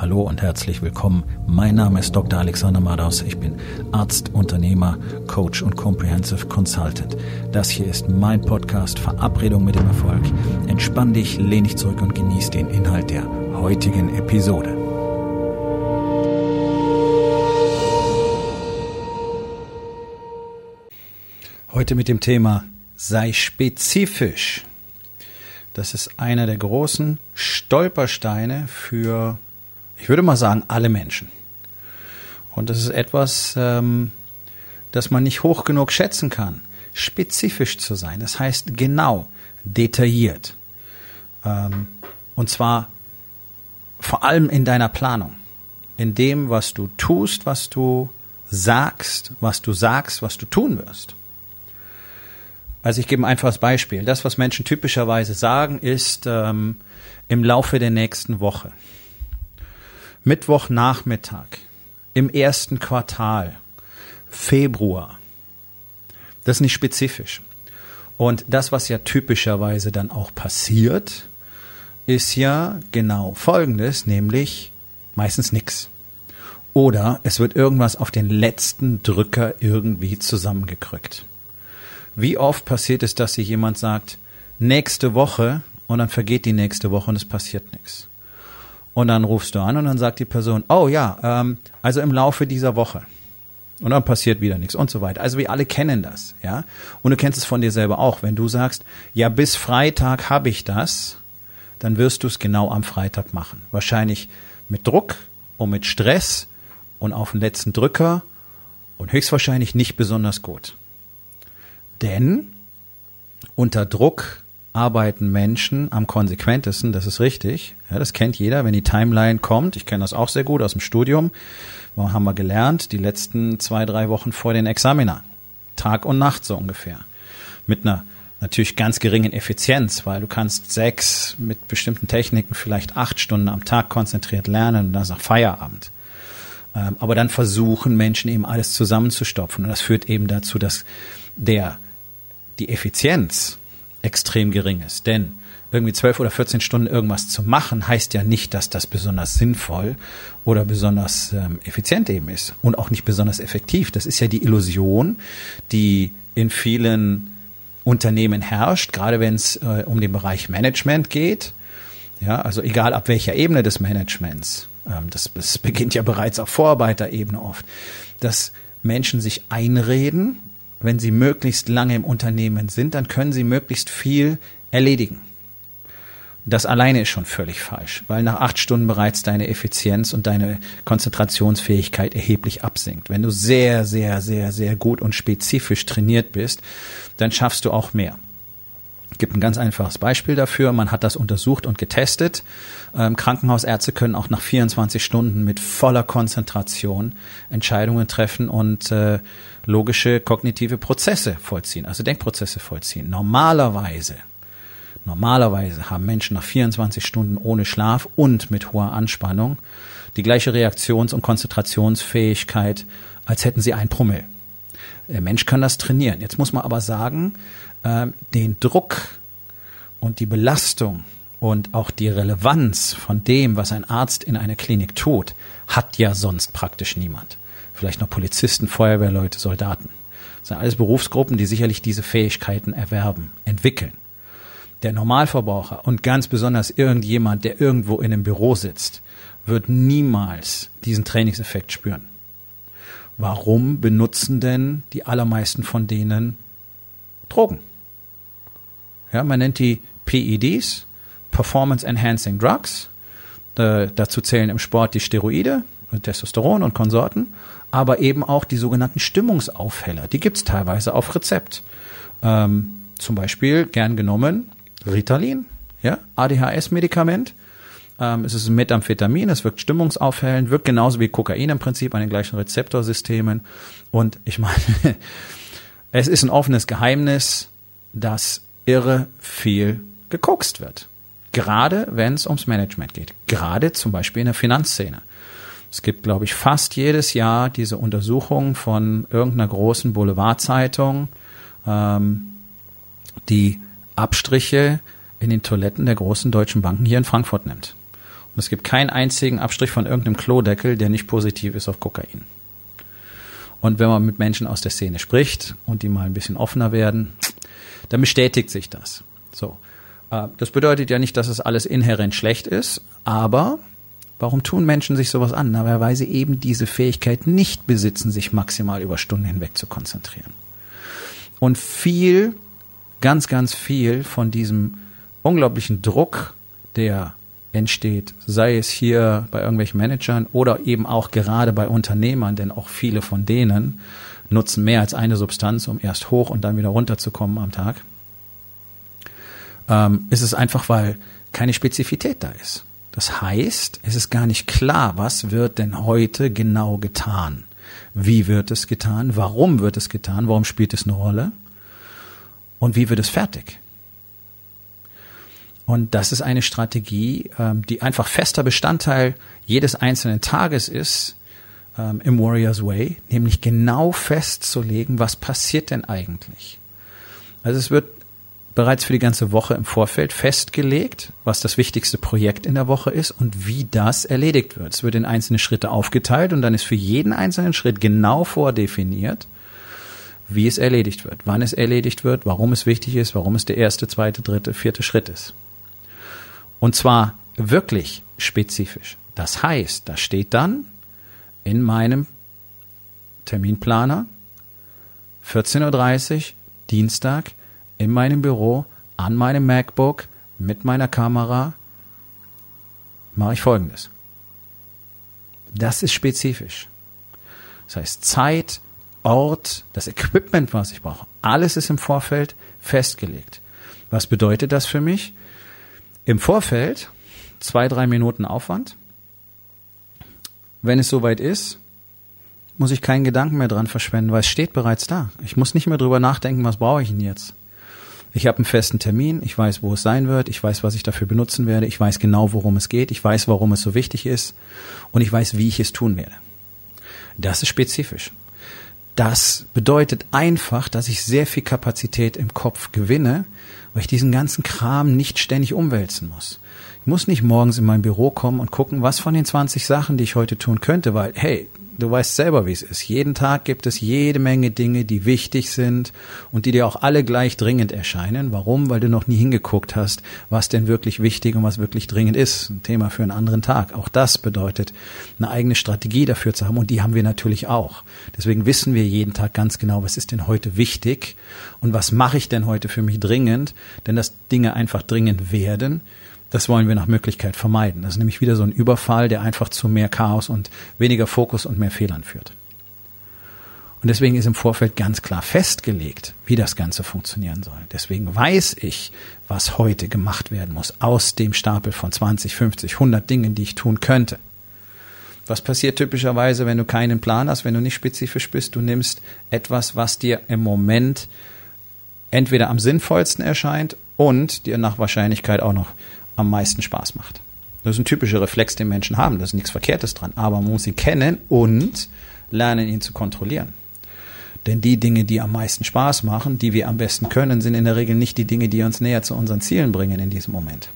Hallo und herzlich willkommen. Mein Name ist Dr. Alexander Madaus. Ich bin Arzt, Unternehmer, Coach und Comprehensive Consultant. Das hier ist mein Podcast Verabredung mit dem Erfolg. Entspann dich, lehn dich zurück und genieß den Inhalt der heutigen Episode. Heute mit dem Thema Sei spezifisch. Das ist einer der großen Stolpersteine für, ich würde mal sagen, alle Menschen. Und das ist etwas, ähm, das man nicht hoch genug schätzen kann. Spezifisch zu sein, das heißt genau, detailliert. Ähm, und zwar vor allem in deiner Planung, in dem, was du tust, was du sagst, was du sagst, was du tun wirst. Also ich gebe ein einfaches Beispiel. Das, was Menschen typischerweise sagen, ist ähm, im Laufe der nächsten Woche. Mittwochnachmittag, im ersten Quartal, Februar. Das ist nicht spezifisch. Und das, was ja typischerweise dann auch passiert, ist ja genau Folgendes, nämlich meistens nichts. Oder es wird irgendwas auf den letzten Drücker irgendwie zusammengekriegt. Wie oft passiert es, dass sich jemand sagt, nächste Woche und dann vergeht die nächste Woche und es passiert nichts. Und dann rufst du an und dann sagt die Person, oh ja, ähm, also im Laufe dieser Woche. Und dann passiert wieder nichts und so weiter. Also wir alle kennen das, ja. Und du kennst es von dir selber auch. Wenn du sagst, ja, bis Freitag habe ich das, dann wirst du es genau am Freitag machen. Wahrscheinlich mit Druck und mit Stress und auf den letzten Drücker und höchstwahrscheinlich nicht besonders gut. Denn unter Druck arbeiten Menschen am konsequentesten, das ist richtig. Ja, das kennt jeder, wenn die Timeline kommt. Ich kenne das auch sehr gut aus dem Studium. Wo haben wir gelernt? Die letzten zwei, drei Wochen vor den Examina. Tag und Nacht so ungefähr. Mit einer natürlich ganz geringen Effizienz, weil du kannst sechs mit bestimmten Techniken vielleicht acht Stunden am Tag konzentriert lernen und dann auch Feierabend. Ähm, aber dann versuchen Menschen eben alles zusammenzustopfen und das führt eben dazu, dass der die Effizienz extrem gering ist. Denn irgendwie zwölf oder 14 Stunden irgendwas zu machen, heißt ja nicht, dass das besonders sinnvoll oder besonders ähm, effizient eben ist und auch nicht besonders effektiv. Das ist ja die Illusion, die in vielen Unternehmen herrscht, gerade wenn es äh, um den Bereich Management geht. Ja, also egal ab welcher Ebene des Managements. Ähm, das, das beginnt ja bereits auf Vorarbeiterebene oft, dass Menschen sich einreden, wenn sie möglichst lange im Unternehmen sind, dann können sie möglichst viel erledigen. Das alleine ist schon völlig falsch, weil nach acht Stunden bereits deine Effizienz und deine Konzentrationsfähigkeit erheblich absinkt. Wenn du sehr, sehr, sehr, sehr gut und spezifisch trainiert bist, dann schaffst du auch mehr. Gibt ein ganz einfaches Beispiel dafür. Man hat das untersucht und getestet. Ähm, Krankenhausärzte können auch nach 24 Stunden mit voller Konzentration Entscheidungen treffen und äh, logische kognitive Prozesse vollziehen, also Denkprozesse vollziehen. Normalerweise, normalerweise haben Menschen nach 24 Stunden ohne Schlaf und mit hoher Anspannung die gleiche Reaktions- und Konzentrationsfähigkeit, als hätten sie ein Promille. Der Mensch kann das trainieren. Jetzt muss man aber sagen, äh, den Druck und die Belastung und auch die Relevanz von dem, was ein Arzt in einer Klinik tut, hat ja sonst praktisch niemand vielleicht noch Polizisten, Feuerwehrleute, Soldaten. Das sind alles Berufsgruppen, die sicherlich diese Fähigkeiten erwerben, entwickeln. Der Normalverbraucher und ganz besonders irgendjemand, der irgendwo in einem Büro sitzt, wird niemals diesen Trainingseffekt spüren. Warum benutzen denn die allermeisten von denen Drogen? Ja, man nennt die PEDs, Performance Enhancing Drugs. Äh, dazu zählen im Sport die Steroide, Testosteron und Konsorten aber eben auch die sogenannten Stimmungsaufheller. Die gibt's teilweise auf Rezept. Ähm, zum Beispiel gern genommen Ritalin, ja, ADHS-Medikament. Ähm, es ist ein Methamphetamin, es wirkt stimmungsaufhellend, wirkt genauso wie Kokain im Prinzip an den gleichen Rezeptorsystemen. Und ich meine, es ist ein offenes Geheimnis, dass irre viel gekokst wird. Gerade wenn es ums Management geht. Gerade zum Beispiel in der Finanzszene. Es gibt, glaube ich, fast jedes Jahr diese Untersuchung von irgendeiner großen Boulevardzeitung, ähm, die Abstriche in den Toiletten der großen deutschen Banken hier in Frankfurt nimmt. Und es gibt keinen einzigen Abstrich von irgendeinem Klodeckel, der nicht positiv ist auf Kokain. Und wenn man mit Menschen aus der Szene spricht und die mal ein bisschen offener werden, dann bestätigt sich das. So. Äh, das bedeutet ja nicht, dass es alles inhärent schlecht ist, aber warum tun Menschen sich sowas an? Na, weil sie eben diese Fähigkeit nicht besitzen, sich maximal über Stunden hinweg zu konzentrieren. Und viel, ganz, ganz viel von diesem unglaublichen Druck, der entsteht, sei es hier bei irgendwelchen Managern oder eben auch gerade bei Unternehmern, denn auch viele von denen nutzen mehr als eine Substanz, um erst hoch und dann wieder runterzukommen am Tag, ähm, ist es einfach, weil keine Spezifität da ist. Das heißt, es ist gar nicht klar, was wird denn heute genau getan. Wie wird es getan? Warum wird es getan? Warum spielt es eine Rolle? Und wie wird es fertig? Und das ist eine Strategie, ähm, die einfach fester Bestandteil jedes einzelnen Tages ist ähm, im Warriors Way, nämlich genau festzulegen, was passiert denn eigentlich. Also es wird bereits für die ganze Woche im Vorfeld festgelegt, was das wichtigste Projekt in der Woche ist und wie das erledigt wird. Es wird in einzelne Schritte aufgeteilt und dann ist für jeden einzelnen Schritt genau vordefiniert, wie es erledigt wird, wann es erledigt wird, warum es wichtig ist, warum es der erste, zweite, dritte, vierte Schritt ist. Und zwar wirklich spezifisch. Das heißt, da steht dann in meinem Terminplaner 14.30 Uhr Dienstag in meinem Büro an meinem MacBook mit meiner Kamera mache ich Folgendes. Das ist spezifisch. Das heißt Zeit, Ort, das Equipment, was ich brauche, alles ist im Vorfeld festgelegt. Was bedeutet das für mich? Im Vorfeld zwei, drei Minuten Aufwand. Wenn es soweit ist, muss ich keinen Gedanken mehr dran verschwenden, weil es steht bereits da. Ich muss nicht mehr drüber nachdenken, was brauche ich denn jetzt. Ich habe einen festen Termin, ich weiß, wo es sein wird, ich weiß, was ich dafür benutzen werde, ich weiß genau, worum es geht, ich weiß, warum es so wichtig ist und ich weiß, wie ich es tun werde. Das ist spezifisch. Das bedeutet einfach, dass ich sehr viel Kapazität im Kopf gewinne, weil ich diesen ganzen Kram nicht ständig umwälzen muss. Ich muss nicht morgens in mein Büro kommen und gucken, was von den 20 Sachen, die ich heute tun könnte, weil, hey, du weißt selber, wie es ist. Jeden Tag gibt es jede Menge Dinge, die wichtig sind und die dir auch alle gleich dringend erscheinen. Warum? Weil du noch nie hingeguckt hast, was denn wirklich wichtig und was wirklich dringend ist. Ein Thema für einen anderen Tag. Auch das bedeutet, eine eigene Strategie dafür zu haben und die haben wir natürlich auch. Deswegen wissen wir jeden Tag ganz genau, was ist denn heute wichtig und was mache ich denn heute für mich dringend, denn dass Dinge einfach dringend werden das wollen wir nach Möglichkeit vermeiden. Das ist nämlich wieder so ein Überfall, der einfach zu mehr Chaos und weniger Fokus und mehr Fehlern führt. Und deswegen ist im Vorfeld ganz klar festgelegt, wie das Ganze funktionieren soll. Deswegen weiß ich, was heute gemacht werden muss aus dem Stapel von 20, 50, 100 Dingen, die ich tun könnte. Was passiert typischerweise, wenn du keinen Plan hast, wenn du nicht spezifisch bist? Du nimmst etwas, was dir im Moment entweder am sinnvollsten erscheint und dir nach Wahrscheinlichkeit auch noch am meisten Spaß macht. Das ist ein typischer Reflex, den Menschen haben. Da ist nichts Verkehrtes dran. Aber man muss ihn kennen und lernen, ihn zu kontrollieren. Denn die Dinge, die am meisten Spaß machen, die wir am besten können, sind in der Regel nicht die Dinge, die uns näher zu unseren Zielen bringen in diesem Moment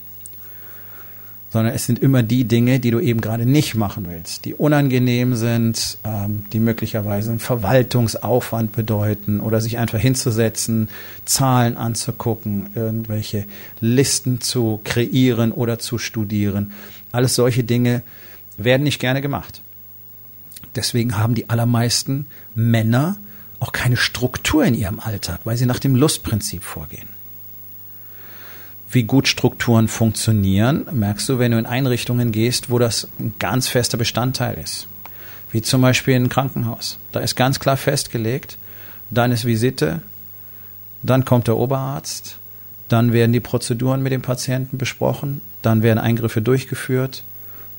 sondern es sind immer die Dinge, die du eben gerade nicht machen willst, die unangenehm sind, ähm, die möglicherweise einen Verwaltungsaufwand bedeuten oder sich einfach hinzusetzen, Zahlen anzugucken, irgendwelche Listen zu kreieren oder zu studieren. Alles solche Dinge werden nicht gerne gemacht. Deswegen haben die allermeisten Männer auch keine Struktur in ihrem Alltag, weil sie nach dem Lustprinzip vorgehen wie gut Strukturen funktionieren, merkst du, wenn du in Einrichtungen gehst, wo das ein ganz fester Bestandteil ist. Wie zum Beispiel in ein Krankenhaus. Da ist ganz klar festgelegt, dann ist Visite, dann kommt der Oberarzt, dann werden die Prozeduren mit dem Patienten besprochen, dann werden Eingriffe durchgeführt,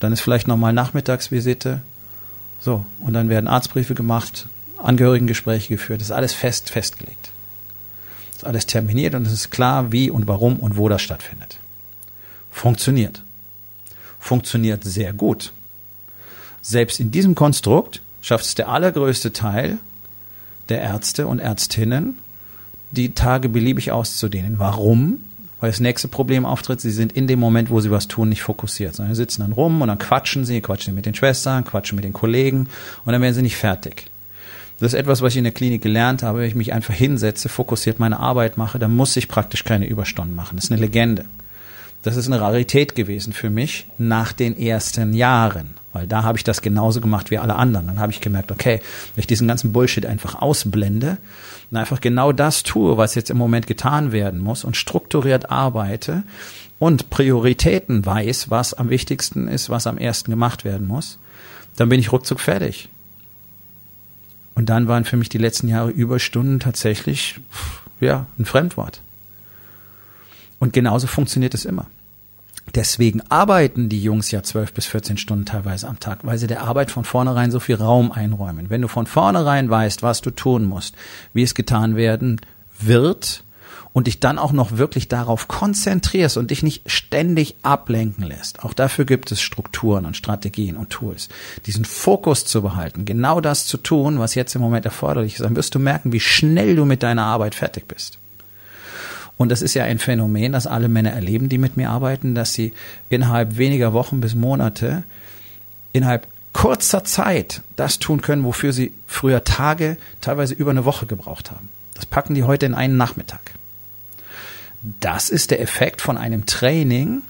dann ist vielleicht nochmal Nachmittagsvisite, so, und dann werden Arztbriefe gemacht, Angehörigengespräche geführt, das ist alles fest festgelegt alles terminiert und es ist klar, wie und warum und wo das stattfindet. Funktioniert. Funktioniert sehr gut. Selbst in diesem Konstrukt schafft es der allergrößte Teil der Ärzte und Ärztinnen, die Tage beliebig auszudehnen. Warum? weil das nächste Problem auftritt, sie sind in dem Moment, wo sie was tun, nicht fokussiert, sondern sitzen dann rum und dann quatschen sie, quatschen mit den Schwestern, quatschen mit den Kollegen und dann werden sie nicht fertig. Das ist etwas, was ich in der Klinik gelernt habe. Wenn ich mich einfach hinsetze, fokussiert meine Arbeit mache, dann muss ich praktisch keine Überstunden machen. Das ist eine Legende. Das ist eine Rarität gewesen für mich nach den ersten Jahren, weil da habe ich das genauso gemacht wie alle anderen. Dann habe ich gemerkt, okay, wenn ich diesen ganzen Bullshit einfach ausblende und einfach genau das tue, was jetzt im Moment getan werden muss und strukturiert arbeite und Prioritäten weiß, was am wichtigsten ist, was am ersten gemacht werden muss, dann bin ich ruckzuck fertig. Und dann waren für mich die letzten Jahre Überstunden tatsächlich, ja, ein Fremdwort. Und genauso funktioniert es immer. Deswegen arbeiten die Jungs ja zwölf bis 14 Stunden teilweise am Tag, weil sie der Arbeit von vornherein so viel Raum einräumen. Wenn du von vornherein weißt, was du tun musst, wie es getan werden wird und dich dann auch noch wirklich darauf konzentrierst und dich nicht ständig ablenken lässt. Auch dafür gibt es Strukturen und Strategien und Tools. Diesen Fokus zu behalten, genau das zu tun, was jetzt im Moment erforderlich ist, dann wirst du merken, wie schnell du mit deiner Arbeit fertig bist. Und das ist ja ein Phänomen, das alle Männer erleben, die mit mir arbeiten, dass sie innerhalb weniger Wochen bis Monate, innerhalb kurzer Zeit das tun können, wofür sie früher Tage, teilweise über eine Woche gebraucht haben. Das packen die heute in einen Nachmittag. Das ist der Effekt von einem Training,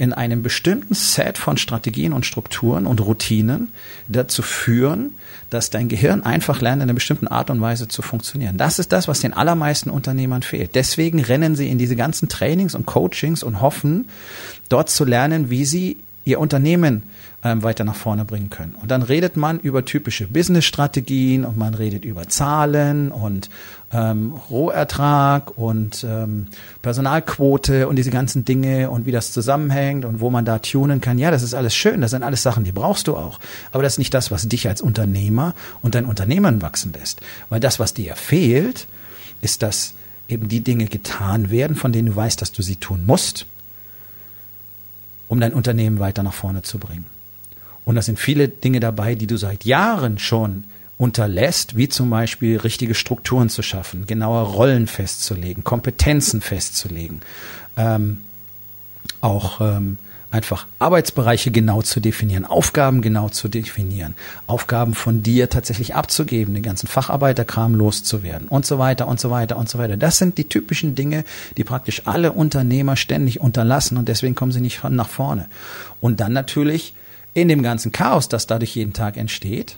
in einem bestimmten Set von Strategien und Strukturen und Routinen dazu führen, dass dein Gehirn einfach lernt, in einer bestimmten Art und Weise zu funktionieren. Das ist das, was den allermeisten Unternehmern fehlt. Deswegen rennen sie in diese ganzen Trainings und Coachings und hoffen, dort zu lernen, wie sie ihr Unternehmen ähm, weiter nach vorne bringen können. Und dann redet man über typische Business-Strategien und man redet über Zahlen und ähm, Rohertrag und ähm, Personalquote und diese ganzen Dinge und wie das zusammenhängt und wo man da tunen kann. Ja, das ist alles schön, das sind alles Sachen, die brauchst du auch. Aber das ist nicht das, was dich als Unternehmer und dein Unternehmen wachsen lässt. Weil das, was dir fehlt, ist, dass eben die Dinge getan werden, von denen du weißt, dass du sie tun musst, um dein Unternehmen weiter nach vorne zu bringen. Und da sind viele Dinge dabei, die du seit Jahren schon unterlässt, wie zum Beispiel richtige Strukturen zu schaffen, genaue Rollen festzulegen, Kompetenzen festzulegen, ähm, auch ähm, einfach Arbeitsbereiche genau zu definieren, Aufgaben genau zu definieren, Aufgaben von dir tatsächlich abzugeben, den ganzen Facharbeiterkram loszuwerden und so weiter und so weiter und so weiter. Das sind die typischen Dinge, die praktisch alle Unternehmer ständig unterlassen und deswegen kommen sie nicht nach vorne. Und dann natürlich in dem ganzen Chaos, das dadurch jeden Tag entsteht,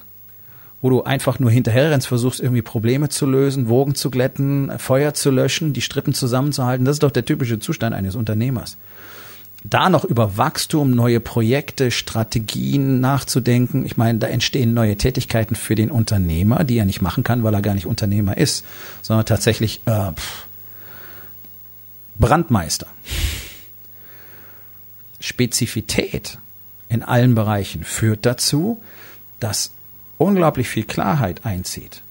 wo du einfach nur hinterherrennst, versuchst irgendwie Probleme zu lösen, Wogen zu glätten, Feuer zu löschen, die Strippen zusammenzuhalten. Das ist doch der typische Zustand eines Unternehmers. Da noch über Wachstum, neue Projekte, Strategien nachzudenken. Ich meine, da entstehen neue Tätigkeiten für den Unternehmer, die er nicht machen kann, weil er gar nicht Unternehmer ist, sondern tatsächlich äh, pff, Brandmeister. Spezifität in allen Bereichen führt dazu, dass unglaublich viel Klarheit einzieht.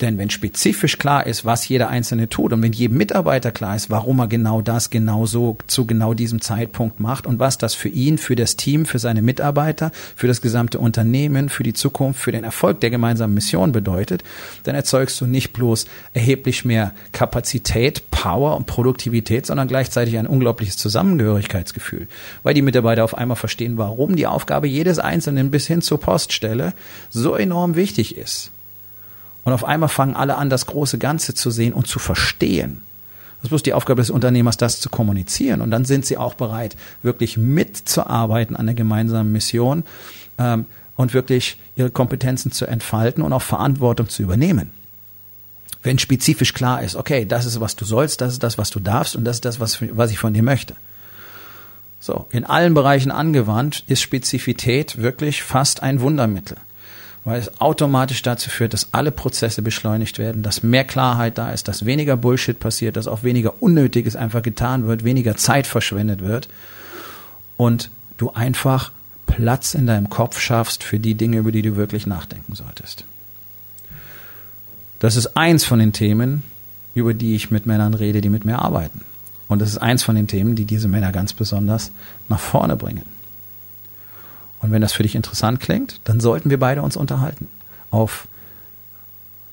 Denn wenn spezifisch klar ist, was jeder Einzelne tut und wenn jedem Mitarbeiter klar ist, warum er genau das genau so zu genau diesem Zeitpunkt macht und was das für ihn, für das Team, für seine Mitarbeiter, für das gesamte Unternehmen, für die Zukunft, für den Erfolg der gemeinsamen Mission bedeutet, dann erzeugst du nicht bloß erheblich mehr Kapazität, Power und Produktivität, sondern gleichzeitig ein unglaubliches Zusammengehörigkeitsgefühl, weil die Mitarbeiter auf einmal verstehen, warum die Aufgabe jedes Einzelnen bis hin zur Poststelle so enorm wichtig ist und auf einmal fangen alle an, das große Ganze zu sehen und zu verstehen. Das ist bloß die Aufgabe des Unternehmers, das zu kommunizieren. Und dann sind sie auch bereit, wirklich mitzuarbeiten an der gemeinsamen Mission ähm, und wirklich ihre Kompetenzen zu entfalten und auch Verantwortung zu übernehmen. Wenn spezifisch klar ist, okay, das ist, was du sollst, das ist das, was du darfst und das ist das, was, was ich von dir möchte. So, in allen Bereichen angewandt ist Spezifität wirklich fast ein Wundermittel weil es automatisch dazu führt, dass alle Prozesse beschleunigt werden, dass mehr Klarheit da ist, dass weniger Bullshit passiert, dass auch weniger Unnötiges einfach getan wird, weniger Zeit verschwendet wird und du einfach Platz in deinem Kopf schaffst für die Dinge, über die du wirklich nachdenken solltest. Das ist eins von den Themen, über die ich mit Männern rede, die mit mir arbeiten. Und das ist eins von den Themen, die diese Männer ganz besonders nach vorne bringen. Und wenn das für dich interessant klingt, dann sollten wir beide uns unterhalten. Auf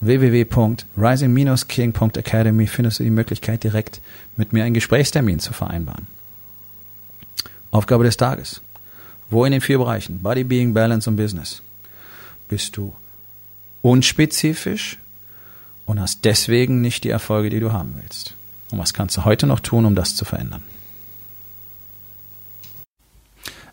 www.rising-king.academy findest du die Möglichkeit, direkt mit mir einen Gesprächstermin zu vereinbaren. Aufgabe des Tages. Wo in den vier Bereichen Body, Being, Balance und Business bist du unspezifisch und hast deswegen nicht die Erfolge, die du haben willst? Und was kannst du heute noch tun, um das zu verändern?